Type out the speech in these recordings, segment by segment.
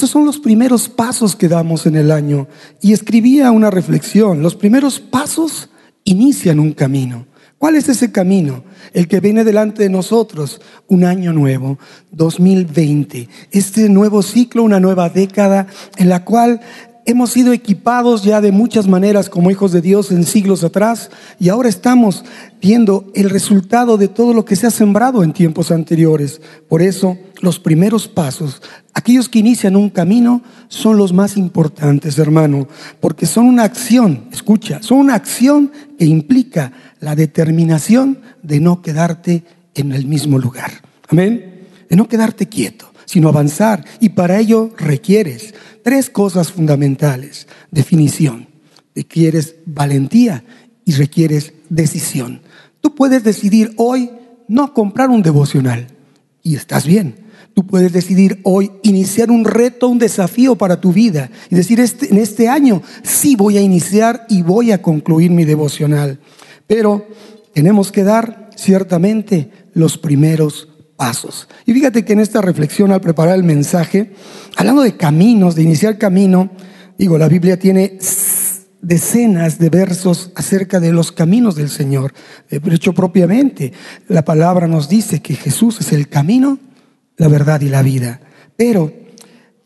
Estos son los primeros pasos que damos en el año. Y escribía una reflexión. Los primeros pasos inician un camino. ¿Cuál es ese camino? El que viene delante de nosotros, un año nuevo, 2020. Este nuevo ciclo, una nueva década en la cual hemos sido equipados ya de muchas maneras como hijos de Dios en siglos atrás y ahora estamos viendo el resultado de todo lo que se ha sembrado en tiempos anteriores. Por eso, los primeros pasos, aquellos que inician un camino, son los más importantes, hermano, porque son una acción, escucha, son una acción que implica la determinación de no quedarte en el mismo lugar. Amén. De no quedarte quieto, sino avanzar. Y para ello requieres tres cosas fundamentales. Definición. Requieres valentía y requieres decisión. Tú puedes decidir hoy no comprar un devocional y estás bien. Tú puedes decidir hoy iniciar un reto, un desafío para tu vida y decir, este, en este año sí voy a iniciar y voy a concluir mi devocional. Pero tenemos que dar ciertamente los primeros pasos. Y fíjate que en esta reflexión al preparar el mensaje, hablando de caminos, de iniciar camino, digo, la Biblia tiene decenas de versos acerca de los caminos del Señor. De hecho, propiamente, la palabra nos dice que Jesús es el camino, la verdad y la vida. Pero,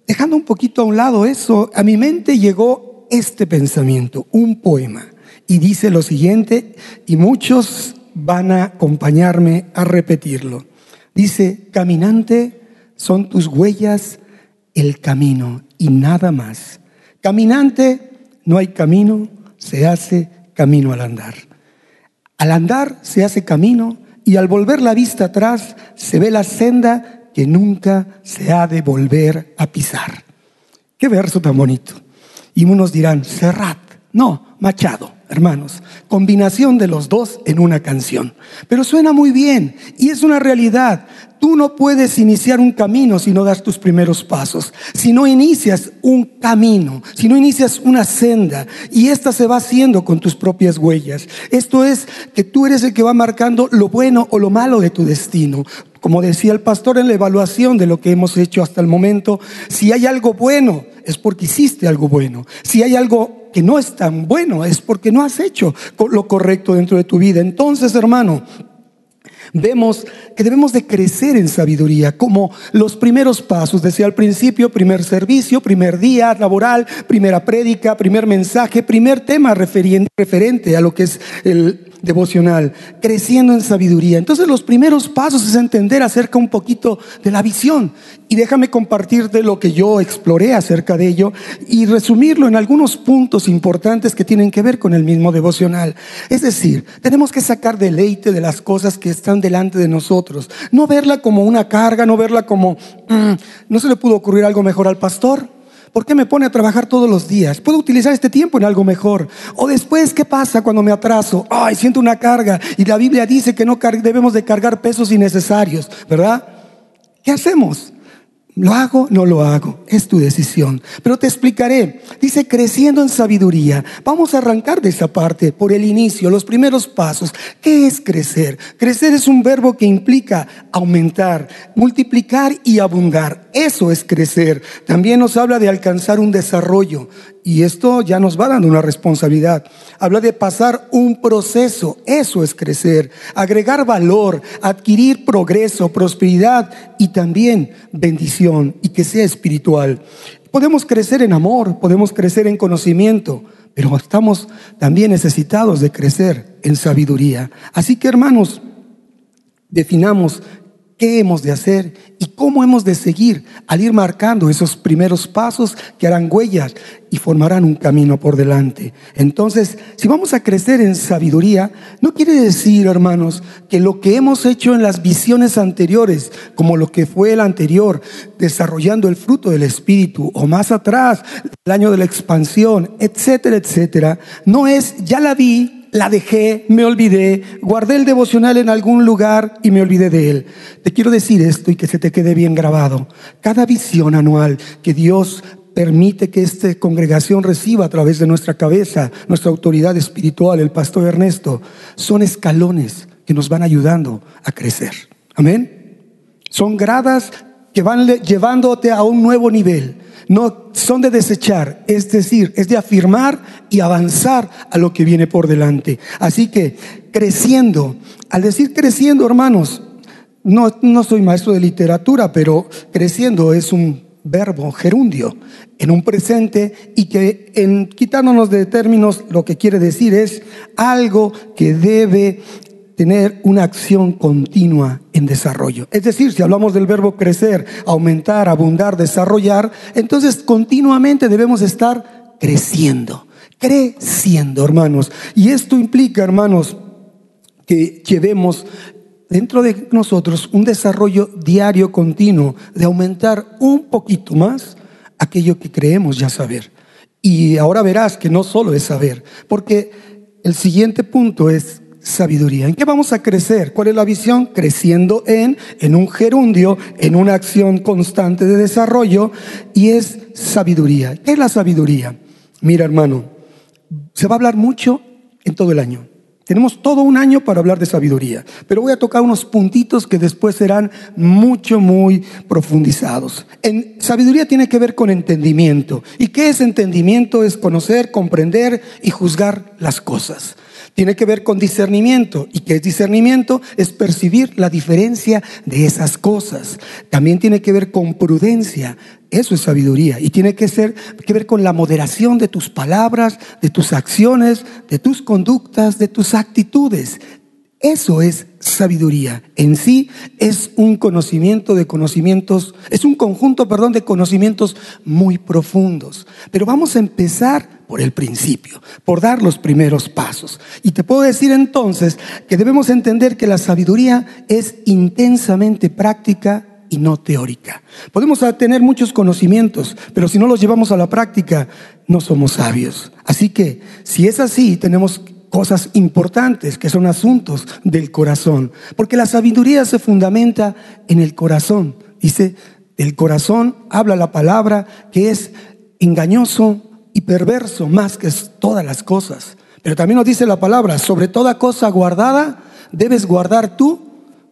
dejando un poquito a un lado eso, a mi mente llegó este pensamiento, un poema, y dice lo siguiente, y muchos van a acompañarme a repetirlo. Dice, caminante, son tus huellas el camino y nada más. Caminante, no hay camino, se hace camino al andar. Al andar se hace camino y al volver la vista atrás se ve la senda que nunca se ha de volver a pisar. Qué verso tan bonito. Y unos dirán, Serrat. No, Machado hermanos. Combinación de los dos en una canción. Pero suena muy bien y es una realidad. Tú no puedes iniciar un camino si no das tus primeros pasos, si no inicias un camino, si no inicias una senda y esta se va haciendo con tus propias huellas. Esto es que tú eres el que va marcando lo bueno o lo malo de tu destino. Como decía el pastor en la evaluación de lo que hemos hecho hasta el momento, si hay algo bueno, es porque hiciste algo bueno. Si hay algo que no es tan bueno, es porque no has hecho lo correcto dentro de tu vida. Entonces, hermano, vemos que debemos de crecer en sabiduría, como los primeros pasos, decía al principio, primer servicio, primer día laboral, primera prédica, primer mensaje, primer tema referente a lo que es el devocional, creciendo en sabiduría. Entonces los primeros pasos es entender acerca un poquito de la visión. Y déjame compartirte lo que yo exploré acerca de ello y resumirlo en algunos puntos importantes que tienen que ver con el mismo devocional. Es decir, tenemos que sacar deleite de las cosas que están delante de nosotros. No verla como una carga, no verla como, mm, no se le pudo ocurrir algo mejor al pastor. ¿Por qué me pone a trabajar todos los días? Puedo utilizar este tiempo en algo mejor. O después, ¿qué pasa cuando me atraso? Ay, siento una carga. Y la Biblia dice que no debemos de cargar pesos innecesarios, ¿verdad? ¿Qué hacemos? ¿Lo hago? No lo hago. Es tu decisión. Pero te explicaré. Dice creciendo en sabiduría. Vamos a arrancar de esa parte por el inicio, los primeros pasos. ¿Qué es crecer? Crecer es un verbo que implica aumentar, multiplicar y abundar. Eso es crecer. También nos habla de alcanzar un desarrollo. Y esto ya nos va dando una responsabilidad. Habla de pasar un proceso, eso es crecer, agregar valor, adquirir progreso, prosperidad y también bendición y que sea espiritual. Podemos crecer en amor, podemos crecer en conocimiento, pero estamos también necesitados de crecer en sabiduría. Así que hermanos, definamos qué hemos de hacer y cómo hemos de seguir al ir marcando esos primeros pasos que harán huellas y formarán un camino por delante. Entonces, si vamos a crecer en sabiduría, no quiere decir, hermanos, que lo que hemos hecho en las visiones anteriores, como lo que fue el anterior, desarrollando el fruto del Espíritu, o más atrás, el año de la expansión, etcétera, etcétera, no es, ya la vi, la dejé, me olvidé, guardé el devocional en algún lugar y me olvidé de él. Te quiero decir esto y que se te quede bien grabado. Cada visión anual que Dios permite que esta congregación reciba a través de nuestra cabeza, nuestra autoridad espiritual, el pastor Ernesto, son escalones que nos van ayudando a crecer. Amén. Son gradas llevándote a un nuevo nivel. no son de desechar, es decir, es de afirmar y avanzar a lo que viene por delante. Así que creciendo, al decir creciendo, hermanos, no, no soy maestro de literatura, pero creciendo es un verbo gerundio en un presente y que quitándonos de términos lo que quiere decir es algo que debe tener una acción continua en desarrollo. Es decir, si hablamos del verbo crecer, aumentar, abundar, desarrollar, entonces continuamente debemos estar creciendo, creciendo, hermanos. Y esto implica, hermanos, que llevemos dentro de nosotros un desarrollo diario continuo de aumentar un poquito más aquello que creemos ya saber. Y ahora verás que no solo es saber, porque el siguiente punto es sabiduría. ¿En qué vamos a crecer? ¿Cuál es la visión? Creciendo en, en un gerundio, en una acción constante de desarrollo, y es sabiduría. ¿Qué es la sabiduría? Mira, hermano, se va a hablar mucho en todo el año. Tenemos todo un año para hablar de sabiduría, pero voy a tocar unos puntitos que después serán mucho, muy profundizados. En sabiduría tiene que ver con entendimiento. ¿Y qué es entendimiento? Es conocer, comprender y juzgar las cosas. Tiene que ver con discernimiento. ¿Y qué es discernimiento? Es percibir la diferencia de esas cosas. También tiene que ver con prudencia. Eso es sabiduría. Y tiene que, ser, que ver con la moderación de tus palabras, de tus acciones, de tus conductas, de tus actitudes. Eso es sabiduría. En sí es un conocimiento de conocimientos, es un conjunto, perdón, de conocimientos muy profundos. Pero vamos a empezar por el principio, por dar los primeros pasos. Y te puedo decir entonces que debemos entender que la sabiduría es intensamente práctica y no teórica. Podemos tener muchos conocimientos, pero si no los llevamos a la práctica, no somos sabios. Así que, si es así, tenemos cosas importantes que son asuntos del corazón, porque la sabiduría se fundamenta en el corazón. Dice, el corazón habla la palabra que es engañoso y perverso más que todas las cosas. Pero también nos dice la palabra, sobre toda cosa guardada, debes guardar tu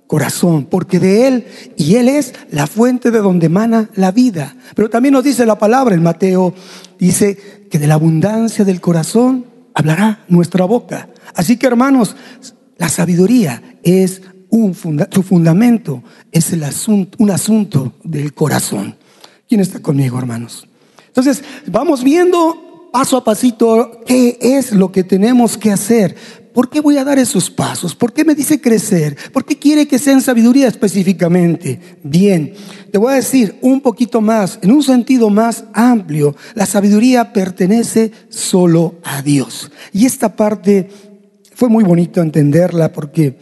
corazón, porque de Él y Él es la fuente de donde emana la vida. Pero también nos dice la palabra en Mateo, dice que de la abundancia del corazón hablará nuestra boca. Así que hermanos, la sabiduría es un su fundamento, es el asunto, un asunto del corazón. ¿Quién está conmigo, hermanos? Entonces, vamos viendo paso a pasito qué es lo que tenemos que hacer. ¿Por qué voy a dar esos pasos? ¿Por qué me dice crecer? ¿Por qué quiere que sea en sabiduría específicamente? Bien, te voy a decir un poquito más, en un sentido más amplio, la sabiduría pertenece solo a Dios. Y esta parte fue muy bonito entenderla porque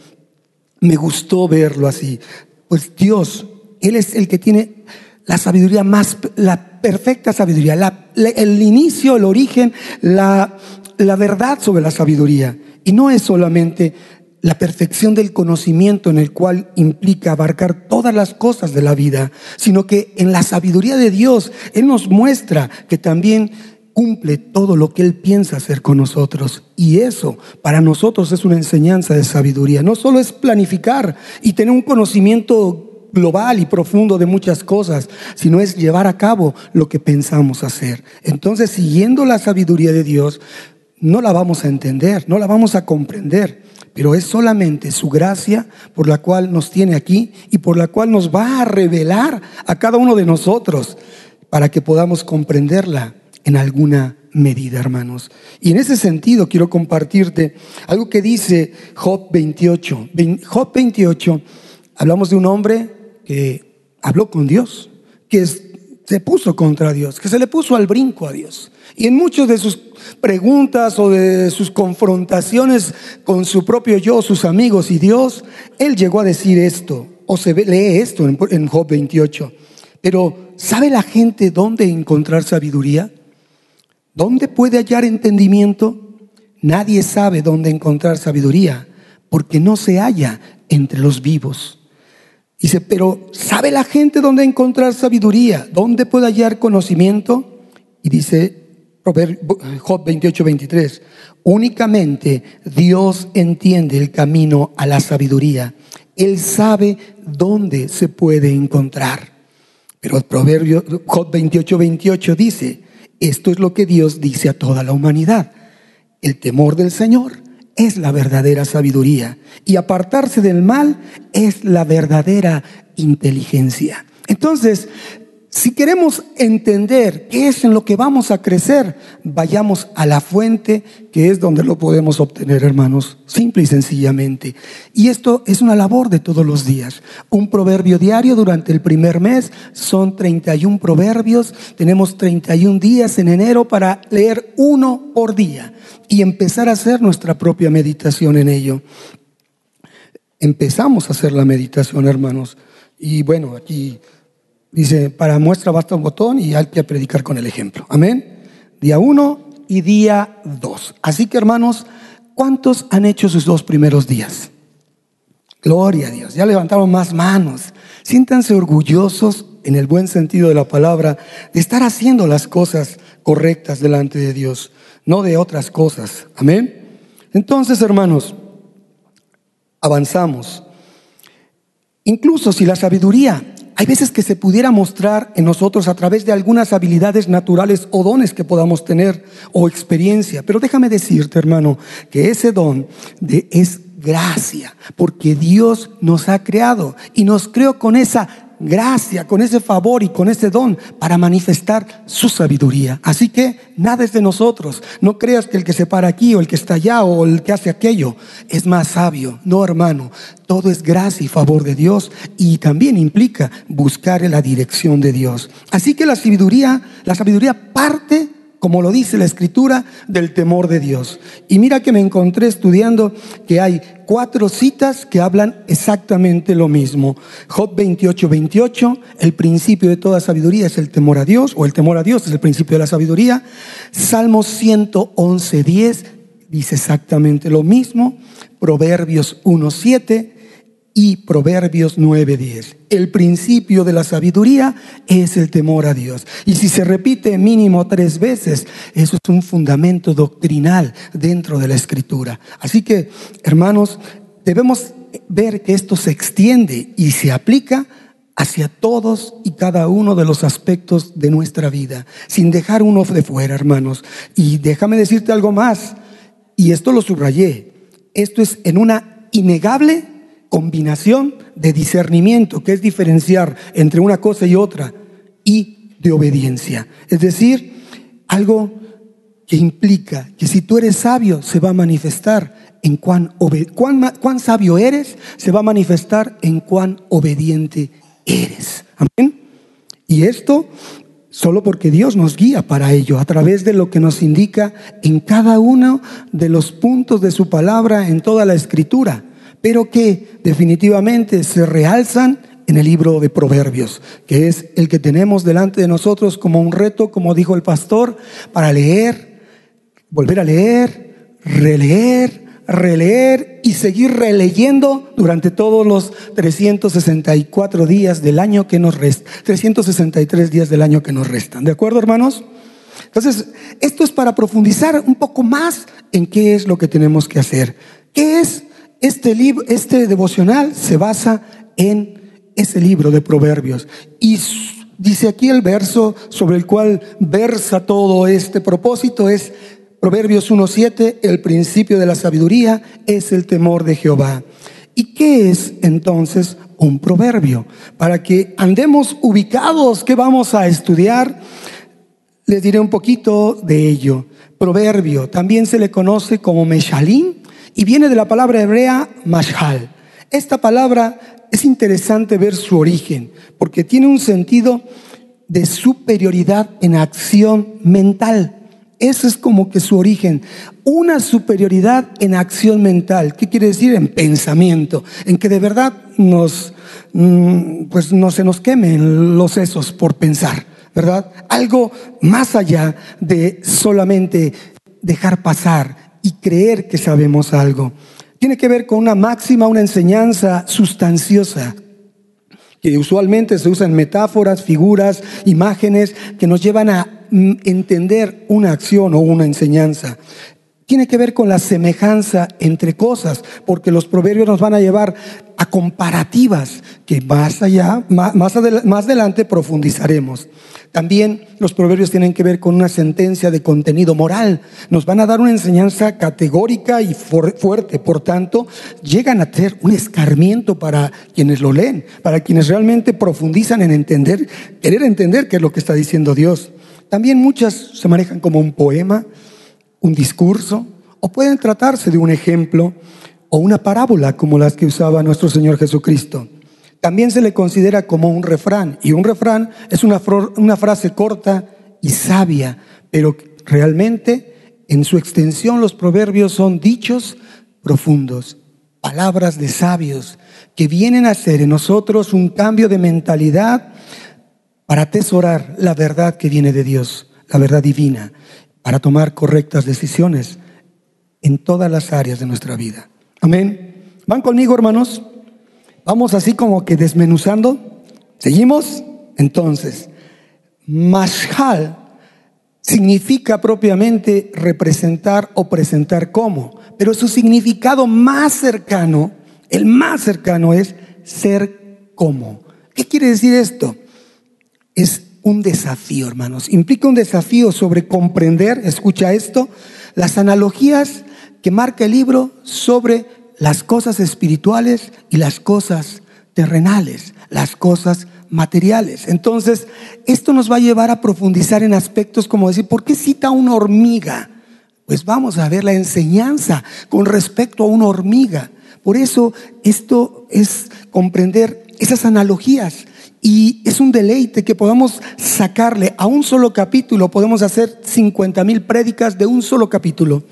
me gustó verlo así. Pues Dios, Él es el que tiene la sabiduría más, la perfecta sabiduría, el inicio, el origen, la, la verdad sobre la sabiduría. Y no es solamente la perfección del conocimiento en el cual implica abarcar todas las cosas de la vida, sino que en la sabiduría de Dios Él nos muestra que también cumple todo lo que Él piensa hacer con nosotros. Y eso para nosotros es una enseñanza de sabiduría. No solo es planificar y tener un conocimiento global y profundo de muchas cosas, sino es llevar a cabo lo que pensamos hacer. Entonces, siguiendo la sabiduría de Dios, no la vamos a entender, no la vamos a comprender, pero es solamente su gracia por la cual nos tiene aquí y por la cual nos va a revelar a cada uno de nosotros para que podamos comprenderla en alguna medida, hermanos. Y en ese sentido quiero compartirte algo que dice Job 28. Job 28, hablamos de un hombre que habló con Dios, que se puso contra Dios, que se le puso al brinco a Dios. Y en muchas de sus preguntas o de sus confrontaciones con su propio yo, sus amigos y Dios, él llegó a decir esto, o se lee esto en Job 28. Pero ¿sabe la gente dónde encontrar sabiduría? ¿Dónde puede hallar entendimiento? Nadie sabe dónde encontrar sabiduría, porque no se halla entre los vivos. Dice, pero ¿sabe la gente dónde encontrar sabiduría? ¿Dónde puede hallar conocimiento? Y dice Job 28, 23, únicamente Dios entiende el camino a la sabiduría. Él sabe dónde se puede encontrar. Pero el proverbio Job 28, 28 dice, esto es lo que Dios dice a toda la humanidad. El temor del Señor es la verdadera sabiduría y apartarse del mal es la verdadera inteligencia. Entonces, si queremos entender qué es en lo que vamos a crecer, vayamos a la fuente que es donde lo podemos obtener, hermanos, simple y sencillamente. Y esto es una labor de todos los días. Un proverbio diario durante el primer mes son 31 proverbios. Tenemos 31 días en enero para leer uno por día y empezar a hacer nuestra propia meditación en ello. Empezamos a hacer la meditación, hermanos. Y bueno, aquí Dice, para muestra basta un botón y hay que predicar con el ejemplo. Amén. Día uno y día dos. Así que hermanos, ¿cuántos han hecho sus dos primeros días? Gloria a Dios. Ya levantaron más manos. Siéntanse orgullosos en el buen sentido de la palabra de estar haciendo las cosas correctas delante de Dios, no de otras cosas. Amén. Entonces, hermanos, avanzamos. Incluso si la sabiduría hay veces que se pudiera mostrar en nosotros a través de algunas habilidades naturales o dones que podamos tener o experiencia. Pero déjame decirte, hermano, que ese don de es gracia, porque Dios nos ha creado y nos creó con esa gracia, con ese favor y con ese don para manifestar su sabiduría. Así que nada es de nosotros. No creas que el que se para aquí o el que está allá o el que hace aquello es más sabio. No, hermano. Todo es gracia y favor de Dios y también implica buscar la dirección de Dios. Así que la sabiduría, la sabiduría parte como lo dice la escritura, del temor de Dios. Y mira que me encontré estudiando que hay cuatro citas que hablan exactamente lo mismo. Job 28, 28, el principio de toda sabiduría es el temor a Dios, o el temor a Dios es el principio de la sabiduría. Salmos 111, 10 dice exactamente lo mismo. Proverbios 1, 7 y Proverbios 9:10. El principio de la sabiduría es el temor a Dios. Y si se repite mínimo tres veces, eso es un fundamento doctrinal dentro de la escritura. Así que, hermanos, debemos ver que esto se extiende y se aplica hacia todos y cada uno de los aspectos de nuestra vida, sin dejar uno de fuera, hermanos. Y déjame decirte algo más, y esto lo subrayé, esto es en una innegable combinación de discernimiento, que es diferenciar entre una cosa y otra, y de obediencia. Es decir, algo que implica que si tú eres sabio, se va a manifestar en cuán, cuán, cuán sabio eres, se va a manifestar en cuán obediente eres. Amén. Y esto solo porque Dios nos guía para ello, a través de lo que nos indica en cada uno de los puntos de su palabra en toda la escritura pero que definitivamente se realzan en el libro de Proverbios, que es el que tenemos delante de nosotros como un reto, como dijo el pastor, para leer, volver a leer, releer, releer y seguir releyendo durante todos los 364 días del año que nos restan, 363 días del año que nos restan. ¿De acuerdo, hermanos? Entonces, esto es para profundizar un poco más en qué es lo que tenemos que hacer. ¿Qué es este, libro, este devocional se basa en ese libro de Proverbios. Y dice aquí el verso sobre el cual versa todo este propósito es Proverbios 1.7, el principio de la sabiduría es el temor de Jehová. ¿Y qué es entonces un proverbio? Para que andemos ubicados, ¿qué vamos a estudiar? Les diré un poquito de ello. Proverbio también se le conoce como Meshalim y viene de la palabra hebrea mashal. Esta palabra es interesante ver su origen, porque tiene un sentido de superioridad en acción mental. Ese es como que su origen. Una superioridad en acción mental. ¿Qué quiere decir? En pensamiento. En que de verdad nos, mm, pues no se nos quemen los sesos por pensar, ¿verdad? Algo más allá de solamente dejar pasar y creer que sabemos algo. Tiene que ver con una máxima, una enseñanza sustanciosa, que usualmente se usan metáforas, figuras, imágenes que nos llevan a mm, entender una acción o una enseñanza. Tiene que ver con la semejanza entre cosas, porque los proverbios nos van a llevar a comparativas que más allá, más, adelante profundizaremos. También los proverbios tienen que ver con una sentencia de contenido moral. Nos van a dar una enseñanza categórica y fuerte. Por tanto, llegan a ser un escarmiento para quienes lo leen, para quienes realmente profundizan en entender, querer entender qué es lo que está diciendo Dios. También muchas se manejan como un poema, un discurso, o pueden tratarse de un ejemplo o una parábola como las que usaba nuestro Señor Jesucristo. También se le considera como un refrán, y un refrán es una, una frase corta y sabia, pero realmente en su extensión los proverbios son dichos profundos, palabras de sabios que vienen a hacer en nosotros un cambio de mentalidad para atesorar la verdad que viene de Dios, la verdad divina para tomar correctas decisiones en todas las áreas de nuestra vida. Amén. ¿Van conmigo, hermanos? Vamos así como que desmenuzando. ¿Seguimos? Entonces, mashal significa propiamente representar o presentar como, pero su significado más cercano, el más cercano es ser como. ¿Qué quiere decir esto? Es un desafío, hermanos. Implica un desafío sobre comprender, escucha esto, las analogías que marca el libro sobre las cosas espirituales y las cosas terrenales, las cosas materiales. Entonces, esto nos va a llevar a profundizar en aspectos como decir, ¿por qué cita una hormiga? Pues vamos a ver la enseñanza con respecto a una hormiga. Por eso esto es comprender esas analogías y es un deleite que podamos sacarle a un solo capítulo, podemos hacer 50 mil prédicas de un solo capítulo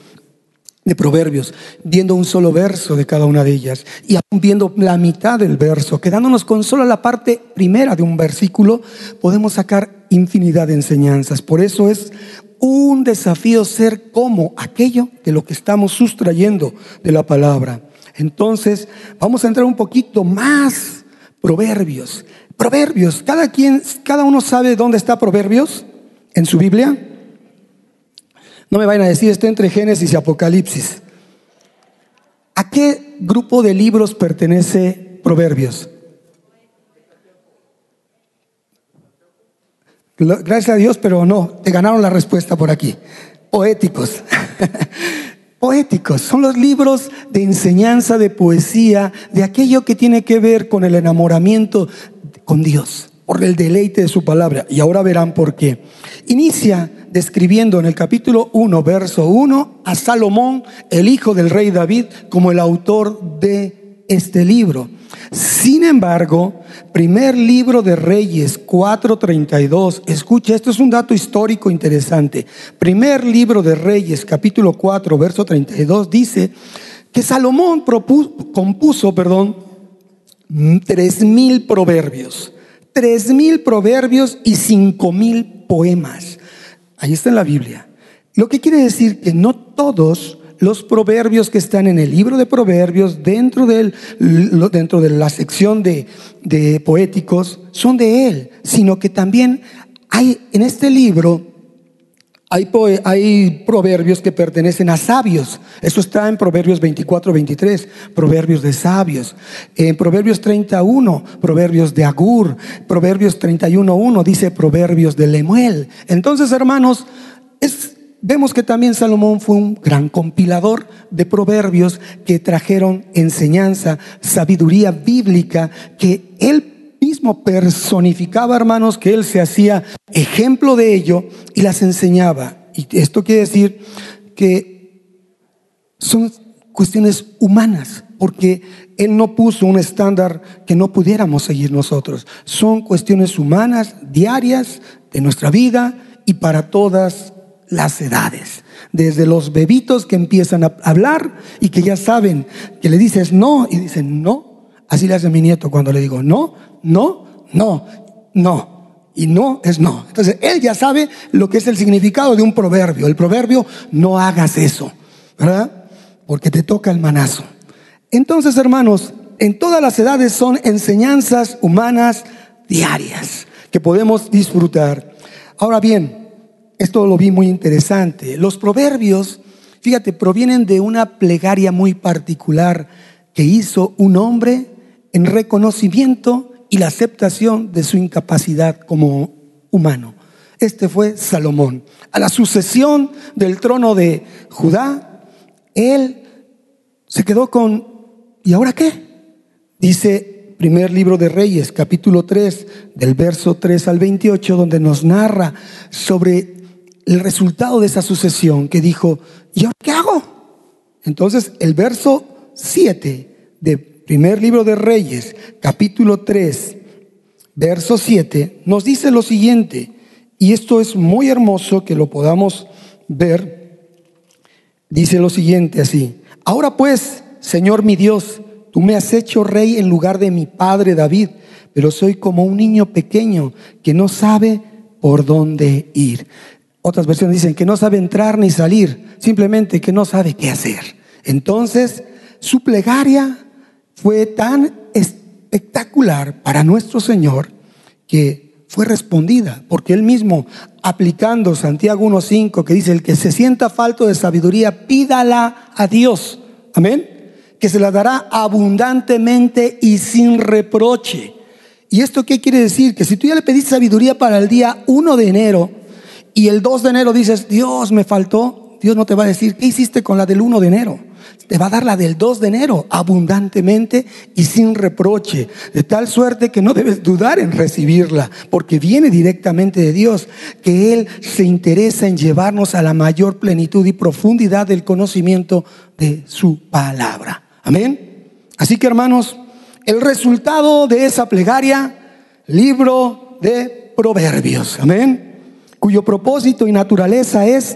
de Proverbios, viendo un solo verso de cada una de ellas y aún viendo la mitad del verso, quedándonos con solo la parte primera de un versículo, podemos sacar infinidad de enseñanzas. Por eso es un desafío ser como aquello de lo que estamos sustrayendo de la palabra. Entonces, vamos a entrar un poquito más Proverbios. Proverbios, cada quien, cada uno sabe dónde está Proverbios en su Biblia. No me vayan a decir, está entre Génesis y Apocalipsis. ¿A qué grupo de libros pertenece Proverbios? Gracias a Dios, pero no, te ganaron la respuesta por aquí. Poéticos. Poéticos son los libros de enseñanza, de poesía, de aquello que tiene que ver con el enamoramiento con Dios, por el deleite de su palabra. Y ahora verán por qué. Inicia describiendo en el capítulo 1, verso 1, a Salomón, el hijo del rey David, como el autor de este libro. Sin embargo, primer libro de Reyes 4:32, escucha, esto es un dato histórico interesante. Primer libro de Reyes, capítulo 4, verso 32, dice que Salomón compuso, perdón, tres mil proverbios, tres mil proverbios y cinco mil poemas. Ahí está en la Biblia. Lo que quiere decir que no todos los proverbios que están en el libro de proverbios dentro, del, dentro de la sección de, de poéticos son de él, sino que también hay en este libro hay, proverbios que pertenecen a sabios. Eso está en Proverbios 24, 23, proverbios de sabios. En Proverbios 31, proverbios de Agur. Proverbios 31, 1 dice proverbios de Lemuel. Entonces, hermanos, vemos que también Salomón fue un gran compilador de proverbios que trajeron enseñanza, sabiduría bíblica, que él personificaba, hermanos, que él se hacía ejemplo de ello y las enseñaba. Y esto quiere decir que son cuestiones humanas, porque él no puso un estándar que no pudiéramos seguir nosotros. Son cuestiones humanas, diarias, de nuestra vida y para todas las edades. Desde los bebitos que empiezan a hablar y que ya saben que le dices no y dicen no. Así le hace mi nieto cuando le digo no, no, no, no. Y no es no. Entonces, él ya sabe lo que es el significado de un proverbio. El proverbio, no hagas eso, ¿verdad? Porque te toca el manazo. Entonces, hermanos, en todas las edades son enseñanzas humanas diarias que podemos disfrutar. Ahora bien, esto lo vi muy interesante. Los proverbios fíjate, provienen de una plegaria muy particular que hizo un hombre en reconocimiento y la aceptación de su incapacidad como humano. Este fue Salomón. A la sucesión del trono de Judá, él se quedó con, ¿y ahora qué? Dice primer libro de Reyes, capítulo 3, del verso 3 al 28, donde nos narra sobre el resultado de esa sucesión, que dijo, ¿y ahora qué hago? Entonces, el verso 7 de primer libro de Reyes, capítulo 3, verso 7, nos dice lo siguiente, y esto es muy hermoso que lo podamos ver, dice lo siguiente así, ahora pues, Señor mi Dios, tú me has hecho rey en lugar de mi padre David, pero soy como un niño pequeño que no sabe por dónde ir. Otras versiones dicen que no sabe entrar ni salir, simplemente que no sabe qué hacer. Entonces, su plegaria fue tan espectacular para nuestro Señor que fue respondida, porque él mismo, aplicando Santiago 1.5, que dice, el que se sienta falto de sabiduría, pídala a Dios. Amén que se la dará abundantemente y sin reproche. ¿Y esto qué quiere decir? Que si tú ya le pediste sabiduría para el día 1 de enero y el 2 de enero dices, Dios me faltó, Dios no te va a decir, ¿qué hiciste con la del 1 de enero? te va a dar la del 2 de enero abundantemente y sin reproche, de tal suerte que no debes dudar en recibirla, porque viene directamente de Dios, que Él se interesa en llevarnos a la mayor plenitud y profundidad del conocimiento de su palabra. Amén. Así que hermanos, el resultado de esa plegaria, libro de Proverbios, amén, cuyo propósito y naturaleza es,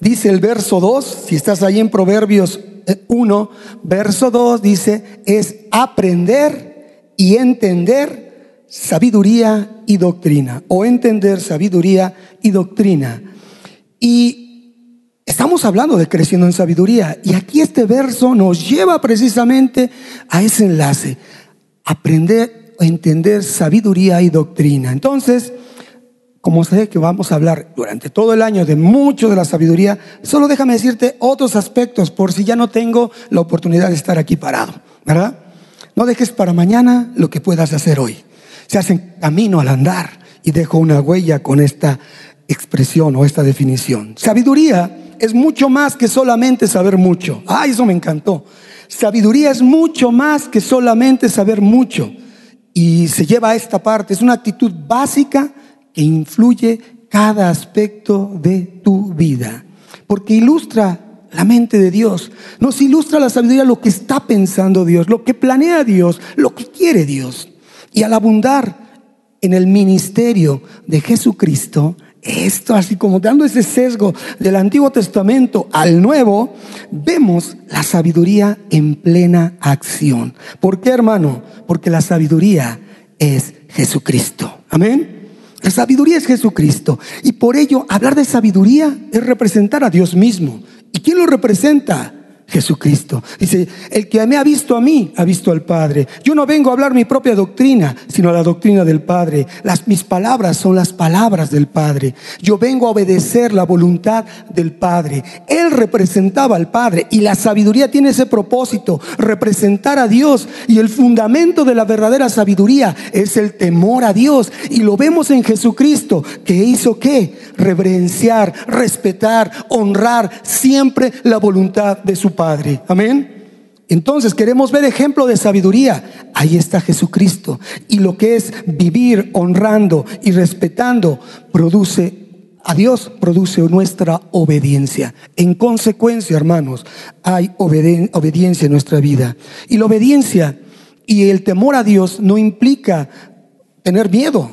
dice el verso 2, si estás ahí en Proverbios 1, verso 2 dice, es aprender y entender sabiduría y doctrina, o entender sabiduría y doctrina. Y estamos hablando de creciendo en sabiduría, y aquí este verso nos lleva precisamente a ese enlace, aprender entender sabiduría y doctrina. Entonces, como sé que vamos a hablar durante todo el año de mucho de la sabiduría, solo déjame decirte otros aspectos por si ya no tengo la oportunidad de estar aquí parado, ¿verdad? No dejes para mañana lo que puedas hacer hoy. Se hacen camino al andar y dejo una huella con esta expresión o esta definición. Sabiduría es mucho más que solamente saber mucho. Ah, eso me encantó. Sabiduría es mucho más que solamente saber mucho. Y se lleva a esta parte. Es una actitud básica que influye cada aspecto de tu vida, porque ilustra la mente de Dios, nos ilustra la sabiduría, lo que está pensando Dios, lo que planea Dios, lo que quiere Dios. Y al abundar en el ministerio de Jesucristo, esto así como dando ese sesgo del Antiguo Testamento al Nuevo, vemos la sabiduría en plena acción. ¿Por qué, hermano? Porque la sabiduría es Jesucristo. Amén. La sabiduría es Jesucristo. Y por ello, hablar de sabiduría es representar a Dios mismo. ¿Y quién lo representa? Jesucristo. Dice, el que me ha visto a mí, ha visto al Padre. Yo no vengo a hablar mi propia doctrina, sino la doctrina del Padre. Las, mis palabras son las palabras del Padre. Yo vengo a obedecer la voluntad del Padre. Él representaba al Padre y la sabiduría tiene ese propósito, representar a Dios. Y el fundamento de la verdadera sabiduría es el temor a Dios. Y lo vemos en Jesucristo, que hizo qué? Reverenciar, respetar, honrar siempre la voluntad de su Padre. Amén. Entonces queremos ver ejemplo de sabiduría. Ahí está Jesucristo. Y lo que es vivir honrando y respetando produce a Dios, produce nuestra obediencia. En consecuencia, hermanos, hay obediencia en nuestra vida. Y la obediencia y el temor a Dios no implica tener miedo.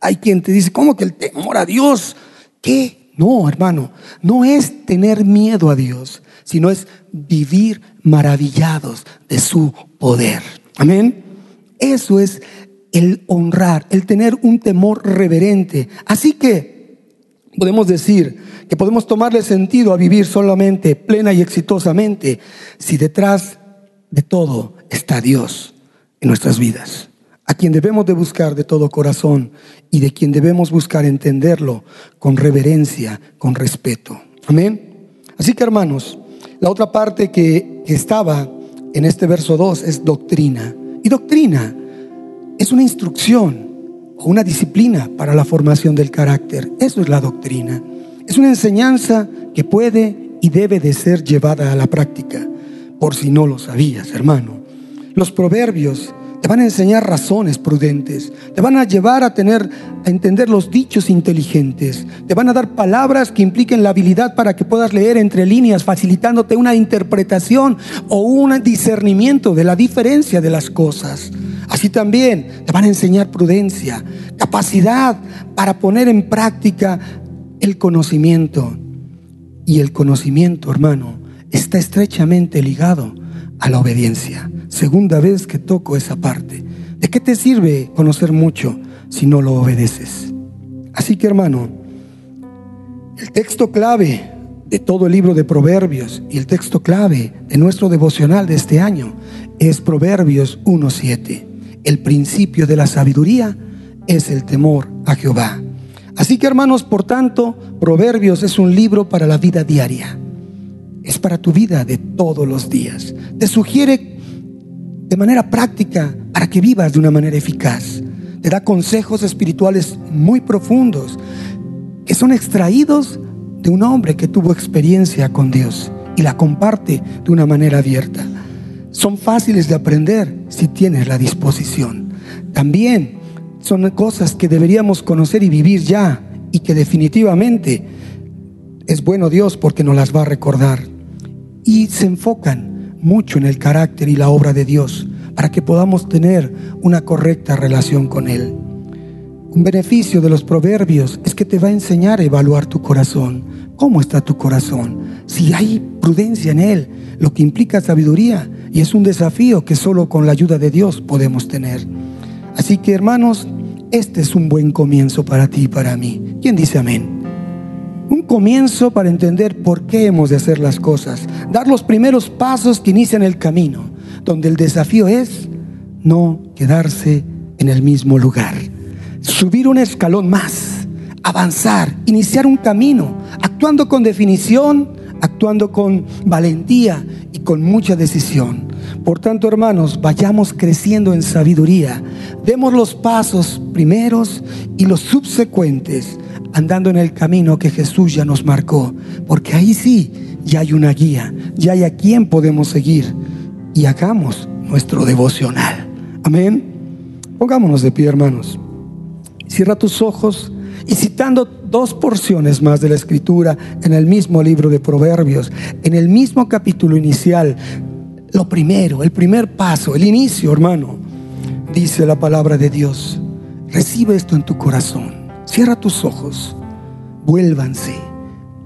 Hay quien te dice, ¿cómo que el temor a Dios? ¿Qué? No, hermano, no es tener miedo a Dios sino es vivir maravillados de su poder. Amén. Eso es el honrar, el tener un temor reverente. Así que podemos decir que podemos tomarle sentido a vivir solamente plena y exitosamente si detrás de todo está Dios en nuestras vidas, a quien debemos de buscar de todo corazón y de quien debemos buscar entenderlo con reverencia, con respeto. Amén. Así que hermanos, la otra parte que, estaba en este verso 2 es doctrina. Y doctrina es una instrucción o una disciplina para la formación del carácter. Eso es la doctrina. Es una enseñanza que puede y debe de ser llevada a la práctica, por si no lo sabías, hermano. Los proverbios te van a enseñar razones prudentes, te van a llevar a tener a entender los dichos inteligentes, te van a dar palabras que impliquen la habilidad para que puedas leer entre líneas, facilitándote una interpretación o un discernimiento de la diferencia de las cosas. Así también te van a enseñar prudencia, capacidad para poner en práctica el conocimiento. Y el conocimiento, hermano, está estrechamente ligado a la obediencia. Segunda vez que toco esa parte. ¿De qué te sirve conocer mucho si no lo obedeces? Así que hermano, el texto clave de todo el libro de Proverbios y el texto clave de nuestro devocional de este año es Proverbios 1.7. El principio de la sabiduría es el temor a Jehová. Así que hermanos, por tanto, Proverbios es un libro para la vida diaria. Es para tu vida de todos los días. Te sugiere de manera práctica para que vivas de una manera eficaz. Te da consejos espirituales muy profundos que son extraídos de un hombre que tuvo experiencia con Dios y la comparte de una manera abierta. Son fáciles de aprender si tienes la disposición. También son cosas que deberíamos conocer y vivir ya y que definitivamente es bueno Dios porque nos las va a recordar. Y se enfocan mucho en el carácter y la obra de Dios para que podamos tener una correcta relación con Él. Un beneficio de los proverbios es que te va a enseñar a evaluar tu corazón. ¿Cómo está tu corazón? Si hay prudencia en Él, lo que implica sabiduría, y es un desafío que solo con la ayuda de Dios podemos tener. Así que hermanos, este es un buen comienzo para ti y para mí. ¿Quién dice amén? Un comienzo para entender por qué hemos de hacer las cosas, dar los primeros pasos que inician el camino, donde el desafío es no quedarse en el mismo lugar, subir un escalón más, avanzar, iniciar un camino, actuando con definición, actuando con valentía y con mucha decisión. Por tanto, hermanos, vayamos creciendo en sabiduría, demos los pasos primeros y los subsecuentes andando en el camino que Jesús ya nos marcó, porque ahí sí ya hay una guía, ya hay a quien podemos seguir y hagamos nuestro devocional. Amén. Pongámonos de pie, hermanos. Cierra tus ojos y citando dos porciones más de la escritura en el mismo libro de Proverbios, en el mismo capítulo inicial, lo primero, el primer paso, el inicio, hermano, dice la palabra de Dios. Recibe esto en tu corazón. Cierra tus ojos, vuélvanse,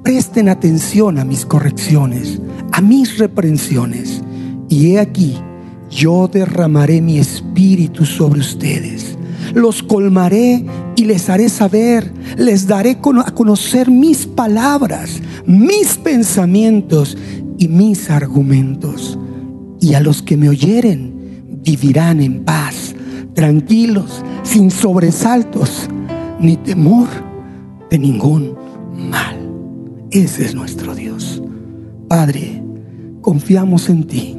presten atención a mis correcciones, a mis reprensiones. Y he aquí, yo derramaré mi espíritu sobre ustedes. Los colmaré y les haré saber, les daré a conocer mis palabras, mis pensamientos y mis argumentos. Y a los que me oyeren vivirán en paz, tranquilos, sin sobresaltos ni temor de ningún mal. Ese es nuestro Dios. Padre, confiamos en ti.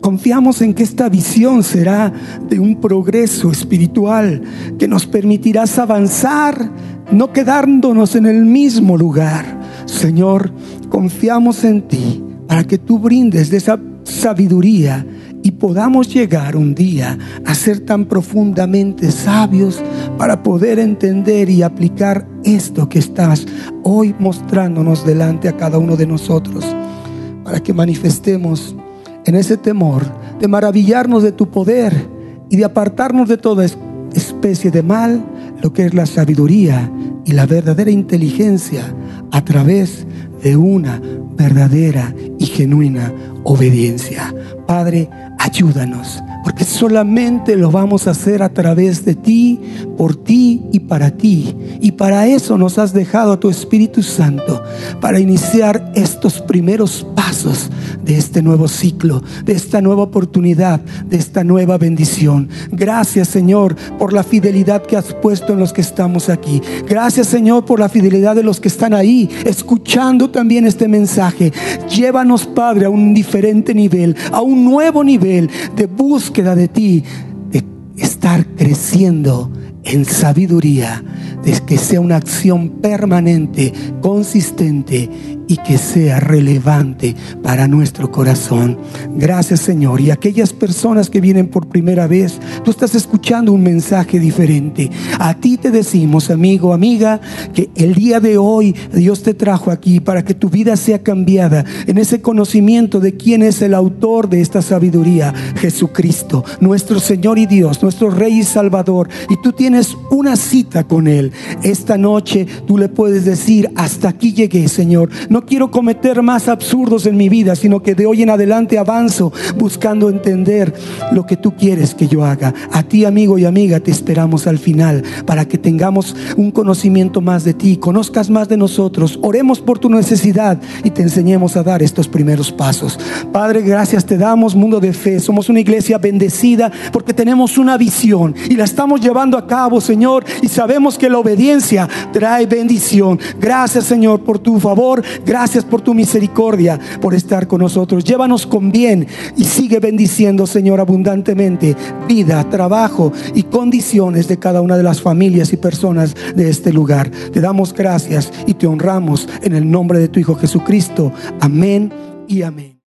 Confiamos en que esta visión será de un progreso espiritual que nos permitirá avanzar, no quedándonos en el mismo lugar. Señor, confiamos en ti para que tú brindes de esa sabiduría y podamos llegar un día a ser tan profundamente sabios para poder entender y aplicar esto que estás hoy mostrándonos delante a cada uno de nosotros, para que manifestemos en ese temor de maravillarnos de tu poder y de apartarnos de toda especie de mal, lo que es la sabiduría y la verdadera inteligencia a través de una verdadera y genuina obediencia. Padre, ayúdanos, solamente lo vamos a hacer a través de ti, por ti y para ti. Y para eso nos has dejado a tu Espíritu Santo, para iniciar estos primeros pasos de este nuevo ciclo, de esta nueva oportunidad, de esta nueva bendición. Gracias Señor por la fidelidad que has puesto en los que estamos aquí. Gracias Señor por la fidelidad de los que están ahí, escuchando también este mensaje. Llévanos Padre a un diferente nivel, a un nuevo nivel de búsqueda de ti, de estar creciendo en sabiduría, de que sea una acción permanente, consistente y que sea relevante para nuestro corazón. Gracias Señor. Y aquellas personas que vienen por primera vez, tú estás escuchando un mensaje diferente. A ti te decimos, amigo, amiga, que el día de hoy Dios te trajo aquí para que tu vida sea cambiada en ese conocimiento de quién es el autor de esta sabiduría, Jesucristo, nuestro Señor y Dios, nuestro Rey y Salvador. Y tú tienes una cita con Él. Esta noche tú le puedes decir, hasta aquí llegué, Señor no quiero cometer más absurdos en mi vida, sino que de hoy en adelante avanzo buscando entender lo que tú quieres que yo haga. A ti, amigo y amiga, te esperamos al final para que tengamos un conocimiento más de ti, conozcas más de nosotros, oremos por tu necesidad y te enseñemos a dar estos primeros pasos. Padre, gracias te damos, mundo de fe. Somos una iglesia bendecida porque tenemos una visión y la estamos llevando a cabo, Señor, y sabemos que la obediencia trae bendición. Gracias, Señor, por tu favor. Gracias por tu misericordia, por estar con nosotros. Llévanos con bien y sigue bendiciendo, Señor, abundantemente vida, trabajo y condiciones de cada una de las familias y personas de este lugar. Te damos gracias y te honramos en el nombre de tu Hijo Jesucristo. Amén y amén.